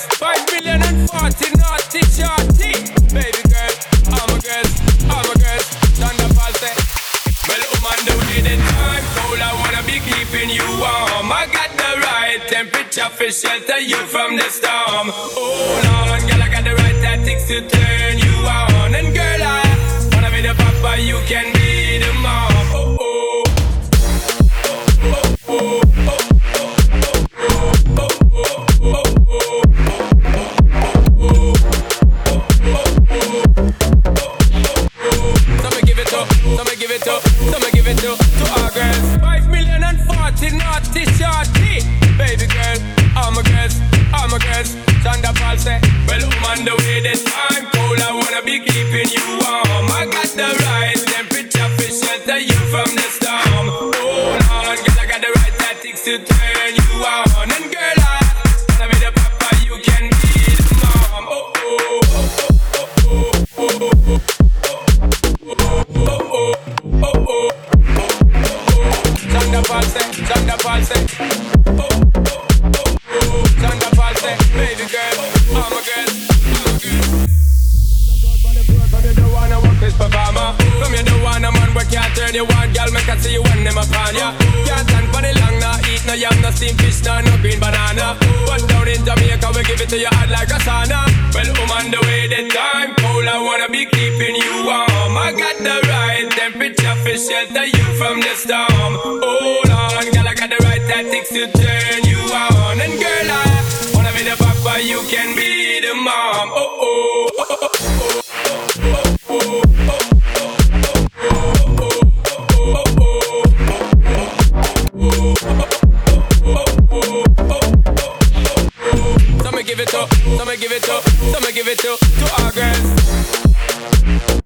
girls. Five million and forty naughty shorty. Baby girl, all my girls, all my girls. Paul say, Well, on the way the time cold. I wanna be keeping you warm. I got the right temperature for shelter you from the storm. Hold on, girl, I got the right tactics to turn you on. And girl, I wanna be the papa, you can be I'm the way time cold. I wanna be keeping you warm. I got the right temperature shelter you from the storm. Hold I got the right tactics to turn you on. Turn you on Girl, make I see you when them upon ya Can't stand for the long, nah Eat no yam, no steamed fish, nah, no green banana. But down in Jamaica, we give it to you hot like a sauna. Well, I'm on the way, the time cold I wanna be keeping you warm. I got the right temperature for shelter you from the storm. Hold on, girl, I got the right tactics to turn you give it up, I'ma give it to, so me give it to, to our girls.